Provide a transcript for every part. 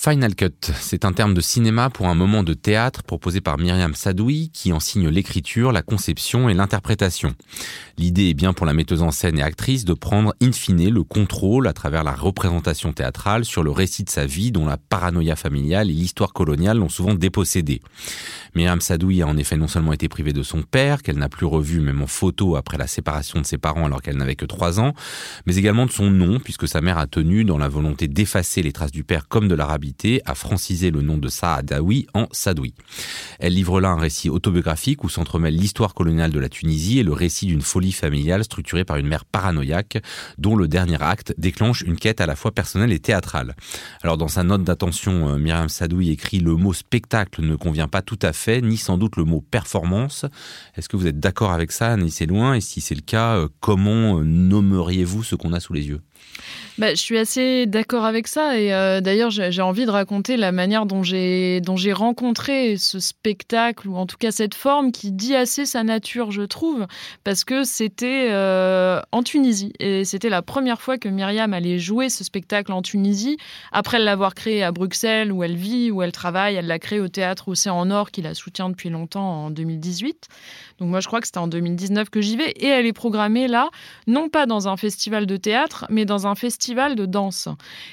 Final Cut, c'est un terme de cinéma pour un moment de théâtre proposé par Myriam Sadoui qui enseigne l'écriture, la conception et l'interprétation. L'idée est bien pour la metteuse en scène et actrice de prendre in fine le contrôle à travers la représentation théâtrale sur le récit de sa vie dont la paranoïa familiale et l'histoire coloniale l'ont souvent dépossédé. Myriam Sadoui a en effet non seulement été privée de son père, qu'elle n'a plus revu même en photo après la séparation de ses parents alors qu'elle n'avait que 3 ans, mais également de son nom puisque sa mère a tenu dans la volonté d'effacer les traces du père comme de l'Arabie à franciser le nom de Saadawi en Sadoui. Elle livre là un récit autobiographique où s'entremêle l'histoire coloniale de la Tunisie et le récit d'une folie familiale structurée par une mère paranoïaque dont le dernier acte déclenche une quête à la fois personnelle et théâtrale. Alors dans sa note d'attention, euh, Myriam Sadoui écrit le mot spectacle ne convient pas tout à fait, ni sans doute le mot performance. Est-ce que vous êtes d'accord avec ça, c'est loin Et si c'est le cas, euh, comment euh, nommeriez-vous ce qu'on a sous les yeux? Bah, je suis assez d'accord avec ça et euh, d'ailleurs j'ai envie de raconter la manière dont j'ai dont j'ai rencontré ce spectacle ou en tout cas cette forme qui dit assez sa nature je trouve parce que c'était euh, en Tunisie. Et c'était la première fois que Myriam allait jouer ce spectacle en Tunisie. Après l'avoir créé à Bruxelles où elle vit où elle travaille elle l'a créé au théâtre Océan Nord qui la soutient depuis longtemps en 2018 donc moi je crois que c'était en 2019 que j'y vais et elle est programmée là non pas dans un festival de théâtre mais dans un festival de danse.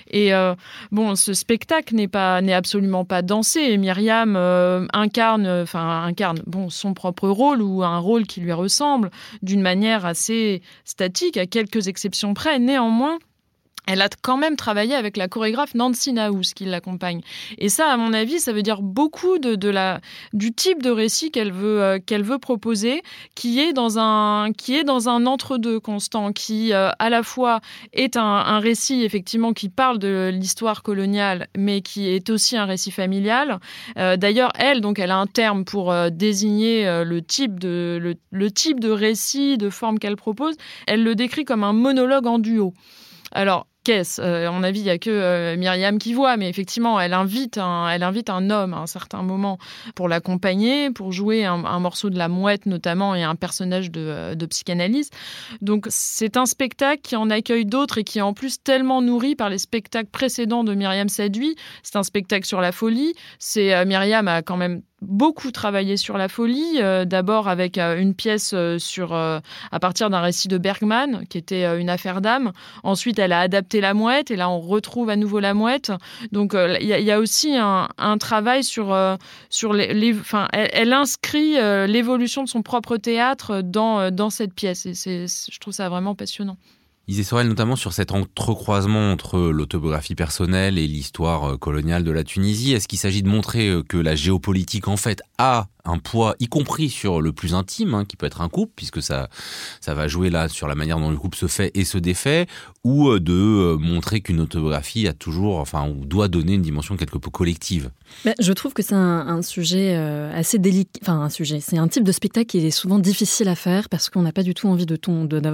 Et euh, bon, ce spectacle n'est pas n'est absolument pas dansé. Et Myriam euh, incarne, incarne, bon, son propre rôle ou un rôle qui lui ressemble d'une manière assez statique, à quelques exceptions près. Néanmoins, elle a quand même travaillé avec la chorégraphe Nancy Naous qui l'accompagne. Et ça, à mon avis, ça veut dire beaucoup de, la, du type de récit qu'elle veut, euh, qu'elle veut proposer, qui est dans un, qui est dans un entre-deux constant, qui euh, à la fois est un, récit effectivement qui parle de l'histoire coloniale, mais qui est aussi un récit familial. Euh, D'ailleurs, elle, donc, elle a un terme pour désigner le type de, le type de récit, de forme qu'elle propose. Elle le décrit comme un monologue en duo. Alors, caisse. Euh, à mon avis, il n'y a que euh, Myriam qui voit, mais effectivement, elle invite un, elle invite un homme à un certain moment pour l'accompagner, pour jouer un, morceau de la mouette notamment et un personnage de, euh, de psychanalyse. Donc c'est un spectacle qui en accueille d'autres et qui est en plus tellement nourri par les spectacles précédents de Myriam Sadui. C'est un spectacle sur la folie. C'est Myriam a quand même beaucoup travaillé sur la folie, euh, d'abord avec euh, une pièce euh, sur, à partir d'un récit de Bergman, qui était une affaire d'âme. Ensuite, elle a adapté La Mouette, et là, on retrouve à nouveau La Mouette. Donc, il y, a aussi un, travail sur, sur les... enfin, elle, inscrit l'évolution de son propre théâtre dans, dans cette pièce, et je trouve ça vraiment passionnant. Isée Sorel, notamment sur cet entrecroisement entre l'autobiographie personnelle et l'histoire coloniale de la Tunisie, est-ce qu'il s'agit de montrer que la géopolitique en fait a un poids, y compris sur le plus intime, hein, qui peut être un couple, puisque ça, ça va jouer là sur la manière dont le couple se fait et se défait, ou euh, de euh, montrer qu'une autobiographie a toujours, enfin, ou doit donner une dimension quelque peu collective. je trouve que c'est un, sujet euh, assez délicat, enfin un sujet, c'est un type de spectacle qui est souvent difficile à faire parce qu'on n'a pas du tout envie de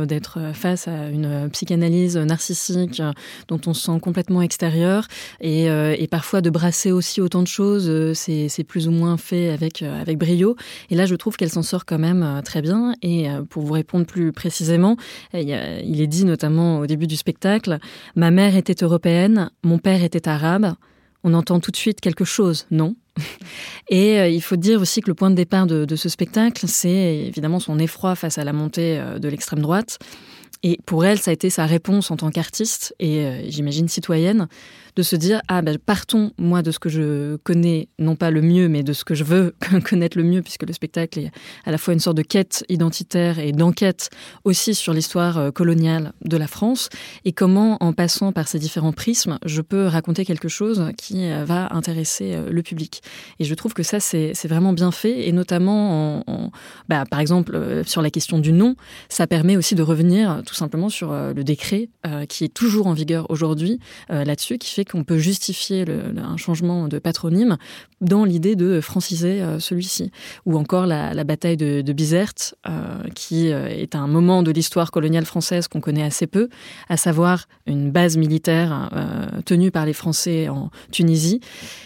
d'être face à une psychanalyse narcissique dont on se sent complètement extérieur et, et parfois de brasser aussi autant de choses, c'est plus ou moins fait avec avec Et là, je trouve qu'elle s'en sort quand même euh, très bien. Et euh, pour vous répondre plus précisément, il est dit notamment au début du spectacle, ma mère était européenne, mon père était arabe. On entend tout de suite quelque chose, non et euh, il faut dire aussi que le point de départ de ce spectacle, c'est évidemment son effroi face à la montée de l'extrême droite. Et pour elle, ça a été sa réponse en tant qu'artiste et j'imagine citoyenne de se dire ah ben partons moi de ce que je connais non pas le mieux mais de ce que je veux connaître le mieux puisque le spectacle est à la fois une sorte de quête identitaire et d'enquête aussi sur l'histoire euh, coloniale de la France. Et comment en passant par ces différents prismes je peux raconter quelque chose qui euh, va intéresser euh, le public. Et je trouve que ça c'est vraiment bien fait. Et notamment en, bah, par exemple sur la question du nom ça permet aussi de revenir tout simplement sur le décret qui est toujours en vigueur aujourd'hui là-dessus qui fait qu'on peut justifier un changement de patronyme dans l'idée de franciser euh, celui-ci. Ou encore la, bataille de, Bizerte, euh, qui euh, est un moment de l'histoire coloniale française qu'on connaît assez peu, à savoir une base militaire tenue par les Français en Tunisie,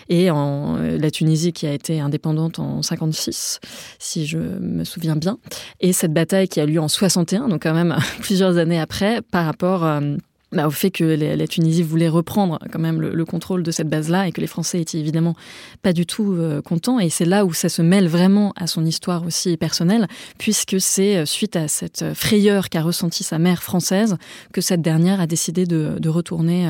et en la Tunisie qui a été indépendante en 56, si je me souviens bien. Et cette bataille qui a lieu en 61, donc quand même plusieurs plusieurs années après par rapport bah, au fait que la, Tunisie voulait reprendre quand même le, contrôle de cette base-là et que les Français étaient évidemment pas du tout euh, contents. Et c'est là où ça se mêle vraiment à son histoire aussi personnelle, puisque c'est euh, suite à cette frayeur qu'a ressentie sa mère française que cette dernière a décidé de, retourner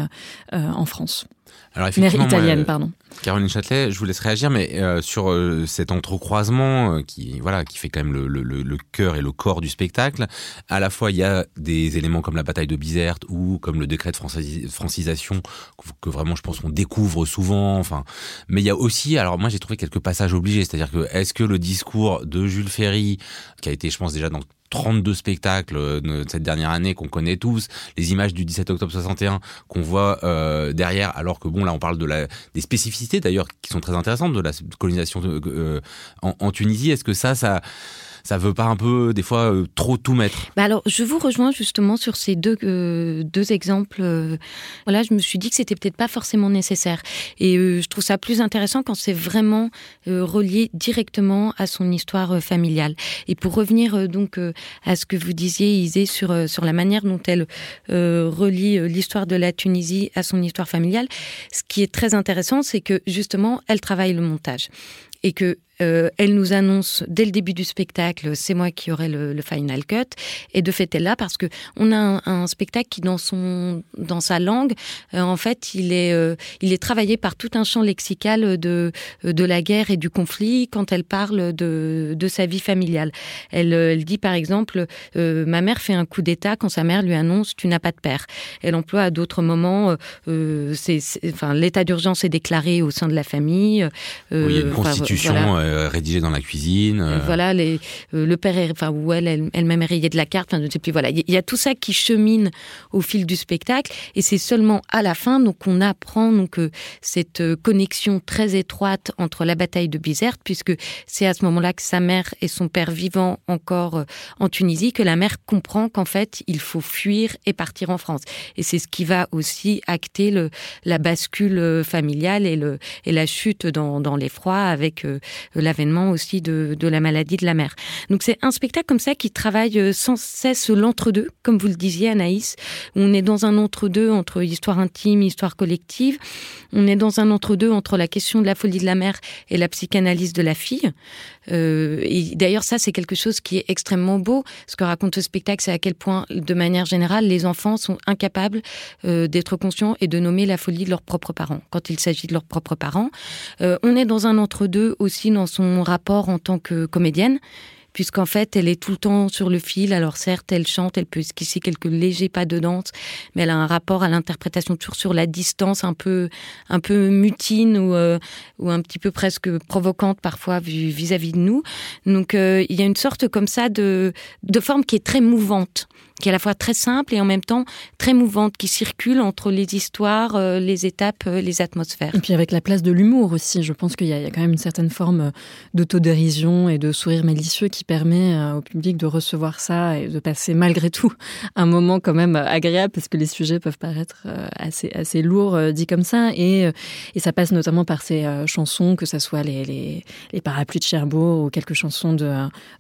euh, en France. Alors Mère italienne, pardon. Caroline Châtelet, je vous laisse réagir, mais euh, sur euh, cet entrecroisement euh, qui, voilà, qui fait quand même le, cœur et le corps du spectacle, à la fois il y a des éléments comme la bataille de Bizerte ou comme le décret de francisation que, vraiment je pense qu'on découvre souvent. Enfin, mais il y a aussi, alors moi j'ai trouvé quelques passages obligés, c'est-à-dire que est-ce que le discours de Jules Ferry, qui a été, je pense déjà dans 32 spectacles de cette dernière année qu'on connaît tous, les images du 17 octobre 61 qu'on voit derrière, alors que bon là on parle de des spécificités d'ailleurs qui sont très intéressantes de la colonisation euh, en, en, Tunisie. Est-ce que ça ça ça veut pas un peu des fois euh, trop tout mettre bah Alors je vous rejoins justement sur ces deux euh, deux exemples. Euh, voilà, je me suis dit que c'était peut-être pas forcément nécessaire et je trouve ça plus intéressant quand c'est vraiment relié directement à son histoire familiale. Et pour revenir donc à ce que vous disiez Isée sur sur la manière dont elle relie l'histoire de la Tunisie à son histoire familiale, ce qui est très intéressant, c'est que justement elle travaille le montage et que euh, elle nous annonce dès le début du spectacle, c'est moi qui aurai le, final cut. Et de fait, elle là parce que on a un, spectacle qui, dans son, dans sa langue, euh, en fait, il est, euh, il est travaillé par tout un champ lexical de, de la guerre et du conflit quand elle parle de, de sa vie familiale. Elle, elle dit par exemple, ma mère fait un coup d'État quand sa mère lui annonce tu n'as pas de père. Elle emploie à d'autres moments, c'est, enfin, l'état d'urgence est déclaré au sein de la famille. il y a une constitution. Euh, rédigé dans la cuisine. Euh. Voilà, les, euh, le père, enfin, où elle, elle-même est rayée de la carte, enfin, je ne sais plus. Voilà, il y a tout ça qui chemine au fil du spectacle, et c'est seulement à la fin donc on apprend donc cette connexion très étroite entre la bataille de Bizerte, puisque c'est à ce moment-là que sa mère et son père vivant encore en Tunisie que la mère comprend qu'en fait il faut fuir et partir en France. Et c'est ce qui va aussi acter le, la bascule familiale et, le, et la chute dans, dans l'effroi avec l'avènement aussi de, de, la maladie de la mère. Donc c'est un spectacle comme ça qui travaille euh, sans cesse l'entre-deux, comme vous le disiez Anaïs. On est dans un entre-deux entre histoire intime, histoire collective. On est dans un entre-deux entre la question de la folie de la mère et la psychanalyse de la fille. Euh, et d'ailleurs ça c'est quelque chose qui est extrêmement beau. Ce que raconte ce spectacle, c'est à quel point, de manière générale, les enfants sont incapables euh, d'être conscients et de nommer la folie de leurs propres parents quand il s'agit de leurs propres parents. Euh, on est dans un entre-deux aussi dans son rapport en tant que comédienne puisqu'en fait, elle est tout le temps sur le fil. Alors certes, elle chante, elle peut esquisser quelques légers pas de danse, mais elle a un rapport à l'interprétation toujours sur la distance, un peu, un peu mutine ou, euh, ou un petit peu presque provocante parfois vis-à-vis de nous. Donc euh, il y a une sorte comme ça de, de forme qui est très mouvante qui est à la fois très simple et en même temps très mouvante, qui circule entre les histoires, euh, les étapes, euh, les atmosphères. Et puis avec la place de l'humour aussi, je pense qu'il y, a quand même une certaine forme euh, d'autodérision et de sourire malicieux qui permet au public de recevoir ça et de passer malgré tout un moment quand même agréable parce que les sujets peuvent paraître assez, assez lourds dit comme ça et, et ça passe notamment par ces chansons, que ce soit les, les, les, parapluies de Cherbourg ou quelques chansons de,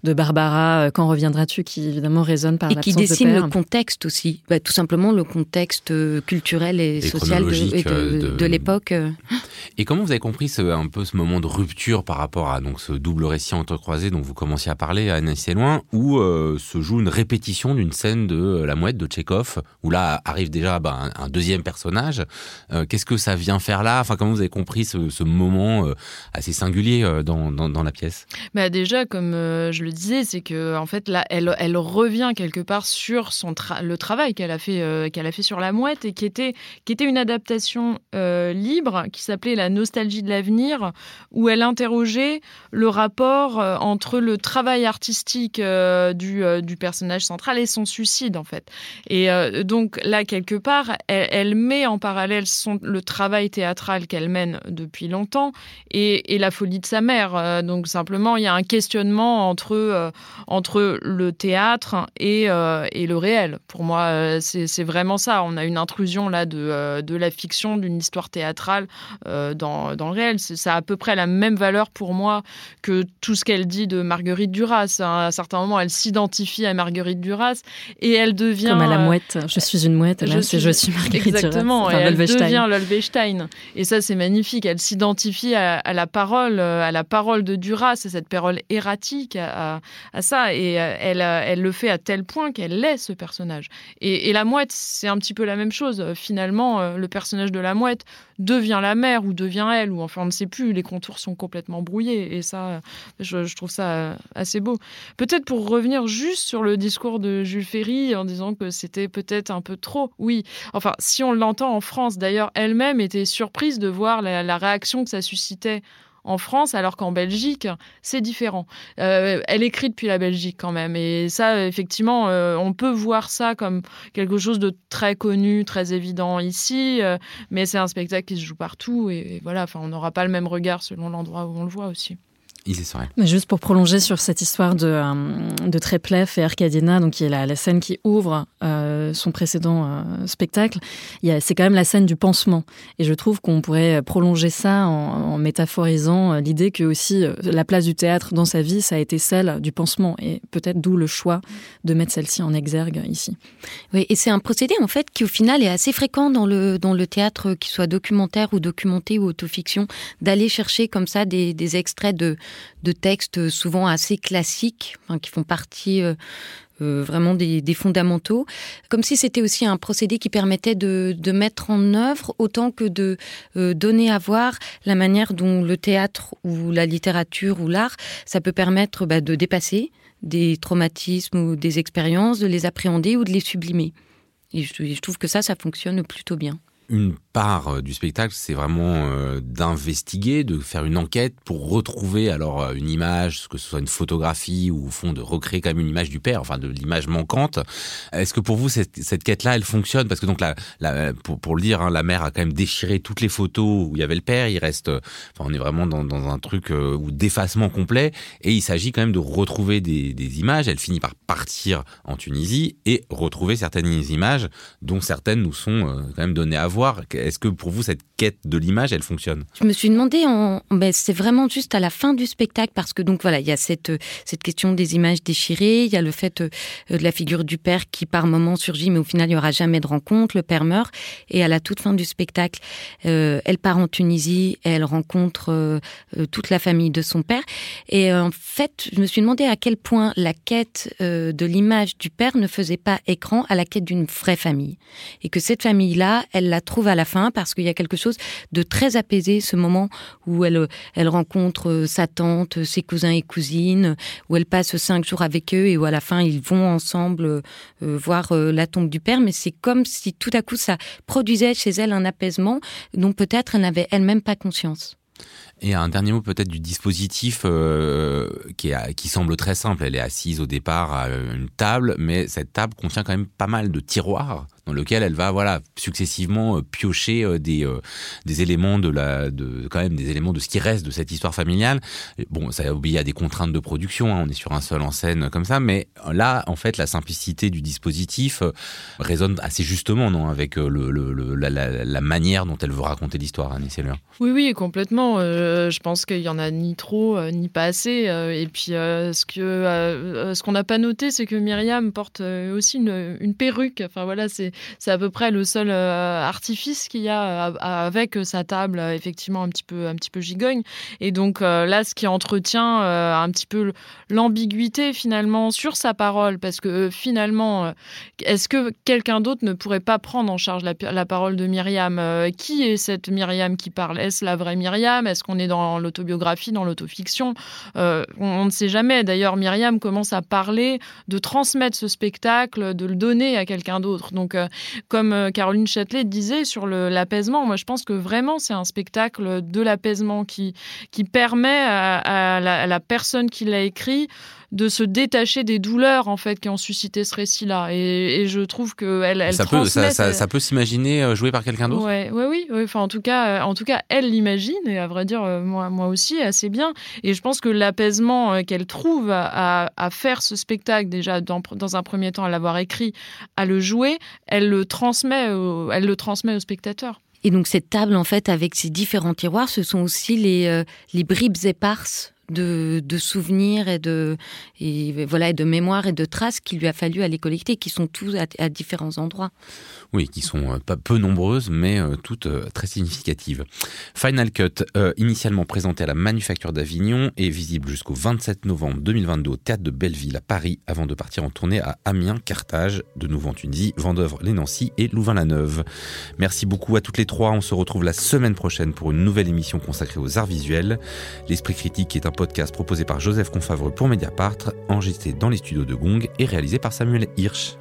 de Barbara, Quand reviendras-tu, qui évidemment résonnent par l'absence de le contexte aussi, bah, tout simplement le contexte euh, culturel et, social de, de, l'époque. Euh. Et comment vous avez compris ce, un peu ce moment de rupture par rapport à donc ce double récit entrecroisé dont vous commenciez à parler à Nancy loin, où euh, se joue une répétition d'une scène de La Mouette de Tchekhov, où là arrive déjà bah, un, deuxième personnage. Qu'est-ce que ça vient faire là? Enfin, comment vous avez compris ce, ce moment assez singulier dans, dans, dans, la pièce? Bah Déjà, comme je le disais, c'est que en fait là, elle, elle revient quelque part sur le travail qu'elle a fait euh, qu'elle a fait sur la mouette et qui était qui était une adaptation euh, libre qui s'appelait La nostalgie de l'avenir où elle interrogeait le rapport euh, entre le travail artistique du, du personnage central et son suicide en fait. Et donc là quelque part elle, met en parallèle le travail théâtral qu'elle mène depuis longtemps et, et, la folie de sa mère. donc simplement il y a un questionnement entre entre le théâtre et, et et le réel. Pour moi, euh, c'est vraiment ça. On a une intrusion là de, euh, de la fiction, d'une histoire théâtrale euh, dans, dans, le réel. Ça a à peu près la même valeur pour moi que tout ce qu'elle dit de Marguerite Duras. À un certain moment, elle s'identifie à Marguerite Duras et elle devient... Comme à la mouette. Je suis une mouette, là, je, suis, je suis Marguerite Exactement, Duras. et elle devient Lolvestein. Et ça, c'est magnifique. Elle s'identifie à, à, la parole, à la parole de Duras, à cette parole erratique, à, à ça. Et elle, elle le fait à tel point qu'elle ce personnage. Et, la mouette, c'est un petit peu la même chose. Finalement, euh, le personnage de la mouette devient la mère ou devient elle, ou enfin on ne sait plus, les contours sont complètement brouillés. Et ça, je, trouve ça euh, assez beau. Peut-être pour revenir juste sur le discours de Jules Ferry en disant que c'était peut-être un peu trop. Oui, enfin, si on l'entend en France, d'ailleurs, elle-même était surprise de voir la réaction que ça suscitait en France, alors qu'en Belgique, c'est différent. Euh, elle écrit depuis la Belgique quand même. Et ça, effectivement, euh, on peut voir ça comme quelque chose de très connu, très évident ici. Euh, mais c'est un spectacle qui se joue partout. Et, voilà, enfin, on n'aura pas le même regard selon l'endroit où on le voit aussi. Mais juste pour prolonger sur cette histoire de, euh, de Tréplef et Arcadina, donc qui est la, la scène qui ouvre euh, son précédent euh, spectacle, c'est quand même la scène du pansement. Et je trouve qu'on pourrait prolonger ça en, métaphorisant l'idée que aussi la place du théâtre dans sa vie, ça a été celle du pansement. Et peut-être d'où le choix de mettre celle-ci en exergue ici. Oui, et c'est un procédé en fait qui au final est assez fréquent dans le, dans le théâtre, qu'il soit documentaire ou documenté ou autofiction, d'aller chercher comme ça des, des extraits de de textes souvent assez classiques, qui font partie euh, euh, vraiment des, fondamentaux, comme si c'était aussi un procédé qui permettait de, mettre en œuvre autant que de euh, donner à voir la manière dont le théâtre ou la littérature ou l'art, ça peut permettre bah, de dépasser des traumatismes ou des expériences, de les appréhender ou de les sublimer. Et je trouve que ça, ça fonctionne plutôt bien une part euh, du spectacle, c'est vraiment euh, d'investiguer, de faire une enquête pour retrouver alors euh, une image, que ce soit une photographie ou au fond de recréer quand même une image du père, enfin de l'image manquante. Est-ce que pour vous cette, cette quête-là, elle fonctionne? Parce que donc pour, le dire, hein, la mère a quand même déchiré toutes les photos où il y avait le père. Il reste, enfin on est vraiment dans, un truc où d'effacement complet et il s'agit quand même de retrouver des, images. Elle finit par partir en Tunisie et retrouver certaines images dont certaines nous sont quand même données à Est-ce que pour vous, cette quête de l'image, elle fonctionne? Je me suis demandé, en... ben, c'est vraiment juste à la fin du spectacle, parce que donc voilà, il y a cette, cette question des images déchirées, il y a le fait euh, de la figure du père qui par moment surgit, mais au final, il n'y aura jamais de rencontre, le père meurt, et à la toute fin du spectacle, euh, elle part en Tunisie, elle rencontre euh, toute la famille de son père, et en fait, je me suis demandé à quel point la quête de l'image du père ne faisait pas écran à la quête d'une vraie famille, et que cette famille-là, elle la trouve à la fin parce qu'il y a quelque chose de très apaisé, ce moment où elle, elle rencontre euh, sa tante, ses cousins et cousines, où elle passe cinq jours avec eux et où à la fin ils vont ensemble euh, voir euh, la tombe du père. Mais c'est comme si tout à coup ça produisait chez elle un apaisement dont peut-être elle n'avait elle-même pas conscience. Et un dernier mot peut-être du dispositif euh, qui, qui semble très simple. Elle est assise au départ à une table, mais cette table contient quand même pas mal de tiroirs dans lequel elle va voilà successivement euh, piocher euh, des euh, des éléments de la de quand même des éléments de ce qui reste de cette histoire familiale. Bon, ça obéit à des contraintes de production. Hein, on est sur un seul en scène comme ça, mais là en fait la simplicité du dispositif résonne assez justement non avec le, la, manière dont elle veut raconter l'histoire, Annie Seller. Oui oui complètement. je pense qu'il y en a ni trop ni pas assez. et puis ce que ce qu'on n'a pas noté, c'est que Myriam porte aussi une, une perruque. Enfin voilà, c'est c'est à peu près le seul euh, artifice qu'il y a euh, avec sa table, euh, effectivement, un petit peu, un petit peu gigogne. Et donc là, ce qui entretient un petit peu l'ambiguïté finalement sur sa parole, parce que finalement, est-ce que quelqu'un d'autre ne pourrait pas prendre en charge la, parole de Myriam Qui est cette Myriam qui parle? Est-ce la vraie Myriam? Est-ce qu'on est dans l'autobiographie, dans l'autofiction? On, on, ne sait jamais. D'ailleurs, Myriam commence à parler de transmettre ce spectacle, de le donner à quelqu'un d'autre. Donc, comme euh, Caroline Châtelet disait sur l'apaisement, moi je pense que vraiment c'est un spectacle de l'apaisement qui permet à, la, personne qui l'a écrit de se détacher des douleurs en fait qui ont suscité ce récit-là. Et, je trouve que elle, elle ça, peut, ça, ça, peut s'imaginer euh, joué par quelqu'un d'autre? Ouais, ouais, oui, Enfin, en tout cas, en tout cas, elle l'imagine et à vrai dire, moi, moi aussi, assez bien. Et je pense que l'apaisement qu'elle trouve à, à, faire ce spectacle, déjà dans, dans un premier temps, à l'avoir écrit, à le jouer, elle le transmet, elle le transmet au spectateur. Et donc cette table, en fait, avec ces différents tiroirs, ce sont aussi les, euh, les bribes éparses de, souvenirs et de, voilà, et de mémoires et de traces qu'il lui a fallu aller collecter, qui sont tous à différents endroits. Oui, qui sont euh, peu nombreuses, mais euh, toutes euh, très significatives. Final Cut, initialement présenté à la Manufacture d'Avignon, est visible jusqu'au 27 novembre 2022 au Théâtre de Belleville à Paris, avant de partir en tournée à Amiens, Carthage, de nouveau en Tunisie, Vendœuvre, les Nancy et Louvain-la-Neuve. Merci beaucoup à toutes les trois. On se retrouve la semaine prochaine pour une nouvelle émission consacrée aux arts visuels. L'Esprit Critique est un podcast proposé par Joseph Confavreux pour Mediapart, enregistré dans les studios de Gong et réalisé par Samuel Hirsch.